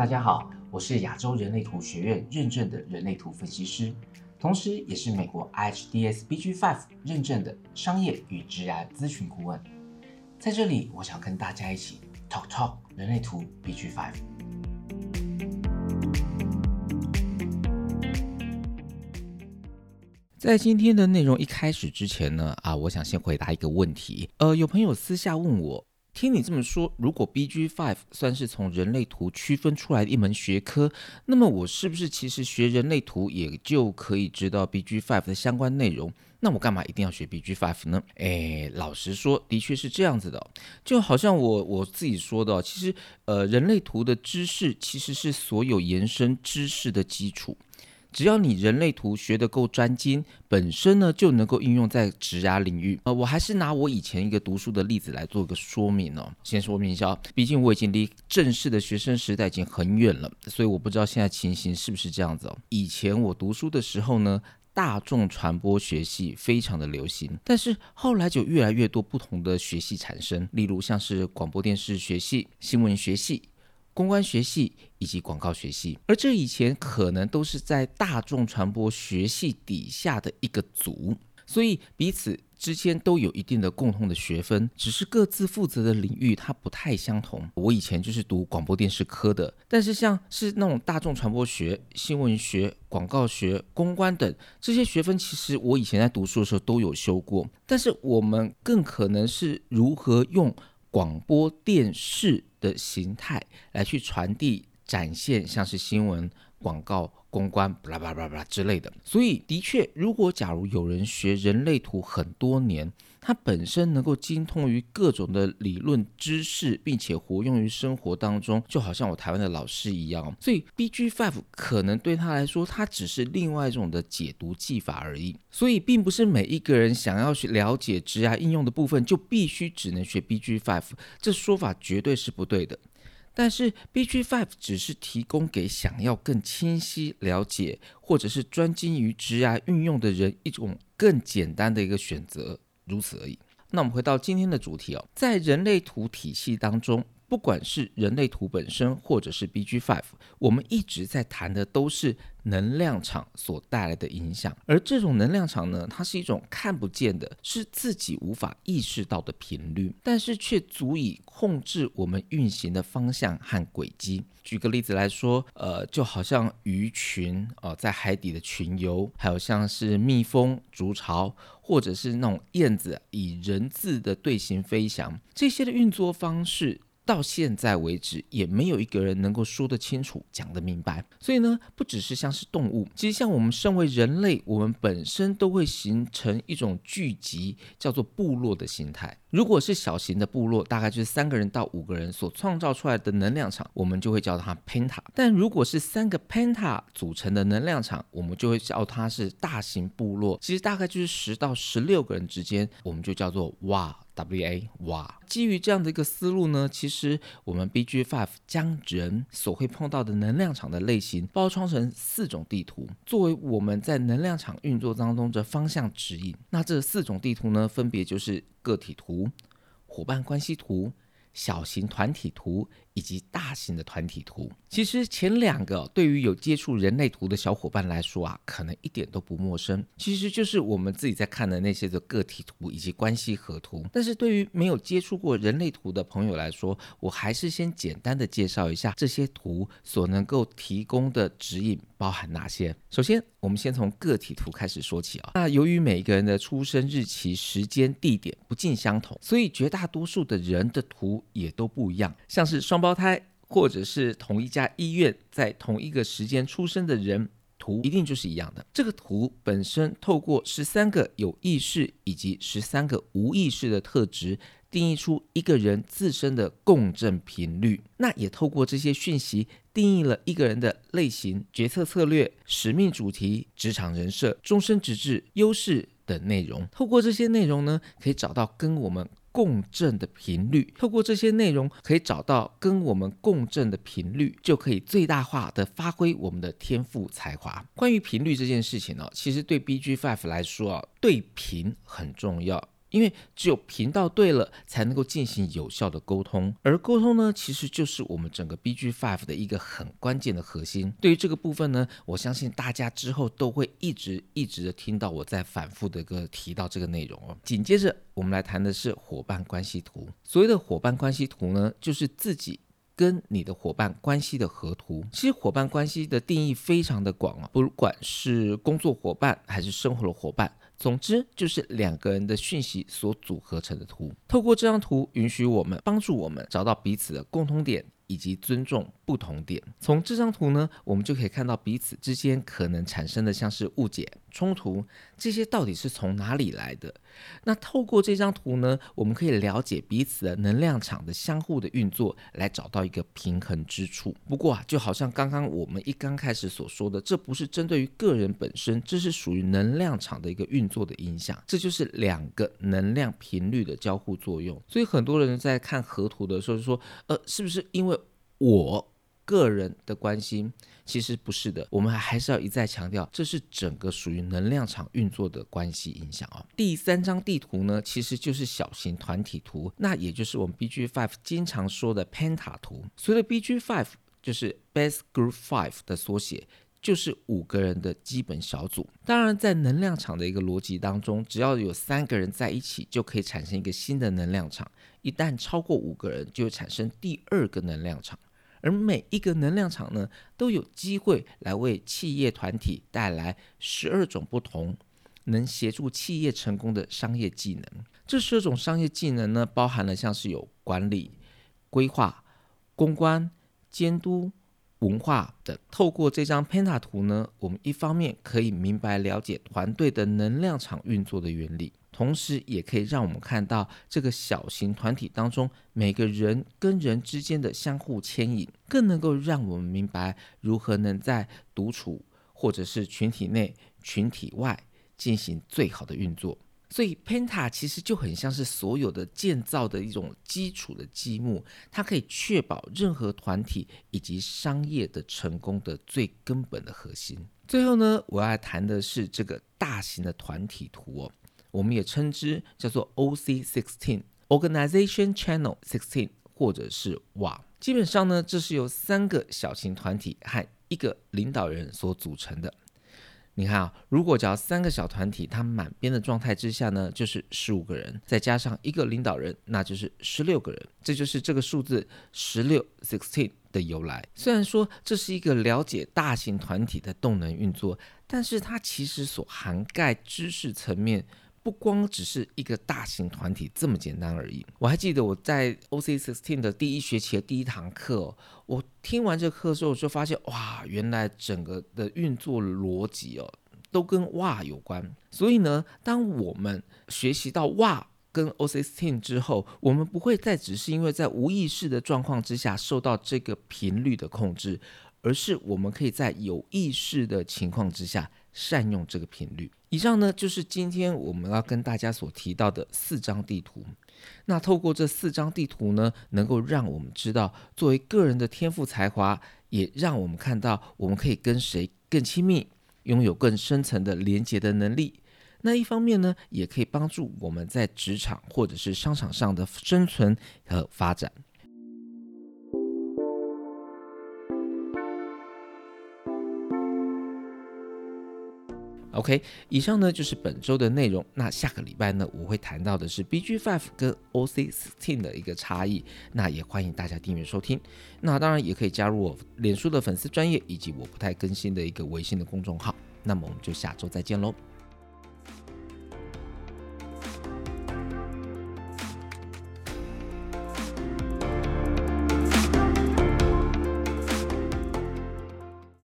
大家好，我是亚洲人类图学院认证的人类图分析师，同时也是美国 IHDS BG5 认证的商业与职业咨询顾问。在这里，我想跟大家一起 talk talk 人类图 BG5。在今天的内容一开始之前呢，啊，我想先回答一个问题。呃，有朋友私下问我。听你这么说，如果 BG Five 算是从人类图区分出来的一门学科，那么我是不是其实学人类图也就可以知道 BG Five 的相关内容？那我干嘛一定要学 BG Five 呢？哎，老实说，的确是这样子的。就好像我我自己说的，其实呃，人类图的知识其实是所有延伸知识的基础。只要你人类图学得够专精，本身呢就能够应用在职涯领域。呃，我还是拿我以前一个读书的例子来做个说明哦。先说明一下，毕竟我已经离正式的学生时代已经很远了，所以我不知道现在情形是不是这样子哦。以前我读书的时候呢，大众传播学系非常的流行，但是后来就越来越多不同的学系产生，例如像是广播电视学系、新闻学系。公关学系以及广告学系，而这以前可能都是在大众传播学系底下的一个组，所以彼此之间都有一定的共同的学分，只是各自负责的领域它不太相同。我以前就是读广播电视科的，但是像是那种大众传播学、新闻学、广告学、公关等这些学分，其实我以前在读书的时候都有修过，但是我们更可能是如何用。广播电视的形态来去传递、展现，像是新闻、广告、公关，巴拉巴拉巴拉之类的。所以，的确，如果假如有人学人类图很多年，它本身能够精通于各种的理论知识，并且活用于生活当中，就好像我台湾的老师一样。所以，BG Five 可能对他来说，它只是另外一种的解读技法而已。所以，并不是每一个人想要去了解职涯应用的部分，就必须只能学 BG Five。这说法绝对是不对的。但是，BG Five 只是提供给想要更清晰了解，或者是专精于职涯运用的人一种更简单的一个选择。如此而已。那我们回到今天的主题哦，在人类图体系当中。不管是人类图本身，或者是 BG Five，我们一直在谈的都是能量场所带来的影响。而这种能量场呢，它是一种看不见的，是自己无法意识到的频率，但是却足以控制我们运行的方向和轨迹。举个例子来说，呃，就好像鱼群啊，在海底的群游，还有像是蜜蜂筑巢，或者是那种燕子以人字的队形飞翔，这些的运作方式。到现在为止，也没有一个人能够说得清楚、讲得明白。所以呢，不只是像是动物，其实像我们身为人类，我们本身都会形成一种聚集，叫做部落的形态。如果是小型的部落，大概就是三个人到五个人所创造出来的能量场，我们就会叫它 penta。但如果是三个 penta 组成的能量场，我们就会叫它是大型部落。其实大概就是十到十六个人之间，我们就叫做哇。W A 哇，基于这样的一个思路呢，其实我们 B G Five 将人所会碰到的能量场的类型包装成四种地图，作为我们在能量场运作当中的方向指引。那这四种地图呢，分别就是个体图、伙伴关系图。小型团体图以及大型的团体图，其实前两个对于有接触人类图的小伙伴来说啊，可能一点都不陌生。其实就是我们自己在看的那些的个体图以及关系合图。但是对于没有接触过人类图的朋友来说，我还是先简单的介绍一下这些图所能够提供的指引包含哪些。首先，我们先从个体图开始说起啊。那由于每一个人的出生日期、时间、地点不尽相同，所以绝大多数的人的图。也都不一样，像是双胞胞胎或者是同一家医院在同一个时间出生的人，图一定就是一样的。这个图本身透过十三个有意识以及十三个无意识的特质，定义出一个人自身的共振频率。那也透过这些讯息，定义了一个人的类型、决策策略、使命主题、职场人设、终身直至、优势等内容。透过这些内容呢，可以找到跟我们。共振的频率，透过这些内容可以找到跟我们共振的频率，就可以最大化的发挥我们的天赋才华。关于频率这件事情呢，其实对 BG Five 来说啊，对频很重要。因为只有频道对了，才能够进行有效的沟通。而沟通呢，其实就是我们整个 BG Five 的一个很关键的核心。对于这个部分呢，我相信大家之后都会一直一直的听到我在反复的个提到这个内容哦。紧接着，我们来谈的是伙伴关系图。所谓的伙伴关系图呢，就是自己。跟你的伙伴关系的合图，其实伙伴关系的定义非常的广啊，不管是工作伙伴还是生活的伙伴，总之就是两个人的讯息所组合成的图。透过这张图，允许我们帮助我们找到彼此的共通点。以及尊重不同点。从这张图呢，我们就可以看到彼此之间可能产生的像是误解、冲突，这些到底是从哪里来的？那透过这张图呢，我们可以了解彼此的能量场的相互的运作，来找到一个平衡之处。不过啊，就好像刚刚我们一刚开始所说的，这不是针对于个人本身，这是属于能量场的一个运作的影响。这就是两个能量频率的交互作用。所以很多人在看河图的时候说，呃，是不是因为？我个人的关心其实不是的，我们还是要一再强调，这是整个属于能量场运作的关系影响哦。第三张地图呢，其实就是小型团体图，那也就是我们 BG Five 经常说的 Penta 图。所谓 BG Five 就是 Best Group Five 的缩写，就是五个人的基本小组。当然，在能量场的一个逻辑当中，只要有三个人在一起，就可以产生一个新的能量场；一旦超过五个人，就会产生第二个能量场。而每一个能量场呢，都有机会来为企业团体带来十二种不同能协助企业成功的商业技能。这十二种商业技能呢，包含了像是有管理、规划、公关、监督、文化等。透过这张 Penta 图呢，我们一方面可以明白了解团队的能量场运作的原理。同时，也可以让我们看到这个小型团体当中每个人跟人之间的相互牵引，更能够让我们明白如何能在独处或者是群体内、群体外进行最好的运作。所以，Penta 其实就很像是所有的建造的一种基础的积木，它可以确保任何团体以及商业的成功的最根本的核心。最后呢，我要谈的是这个大型的团体图哦。我们也称之叫做 OC sixteen Organization Channel sixteen，或者是网。基本上呢，这是由三个小型团体和一个领导人所组成的。你看啊，如果只要三个小团体，它满编的状态之下呢，就是十五个人，再加上一个领导人，那就是十六个人。这就是这个数字十六 sixteen 的由来。虽然说这是一个了解大型团体的动能运作，但是它其实所涵盖知识层面。不光只是一个大型团体这么简单而已。我还记得我在 OC Sixteen 的第一学期的第一堂课，我听完这课之后，就发现哇，原来整个的运作逻辑哦，都跟哇有关。所以呢，当我们学习到哇跟 OC Sixteen 之后，我们不会再只是因为在无意识的状况之下受到这个频率的控制，而是我们可以在有意识的情况之下。善用这个频率。以上呢，就是今天我们要跟大家所提到的四张地图。那透过这四张地图呢，能够让我们知道，作为个人的天赋才华，也让我们看到我们可以跟谁更亲密，拥有更深层的连接的能力。那一方面呢，也可以帮助我们在职场或者是商场上的生存和发展。OK，以上呢就是本周的内容。那下个礼拜呢，我会谈到的是 BG Five 跟 OC Sixteen 的一个差异。那也欢迎大家订阅收听。那当然也可以加入我脸书的粉丝专业，以及我不太更新的一个微信的公众号。那么我们就下周再见喽，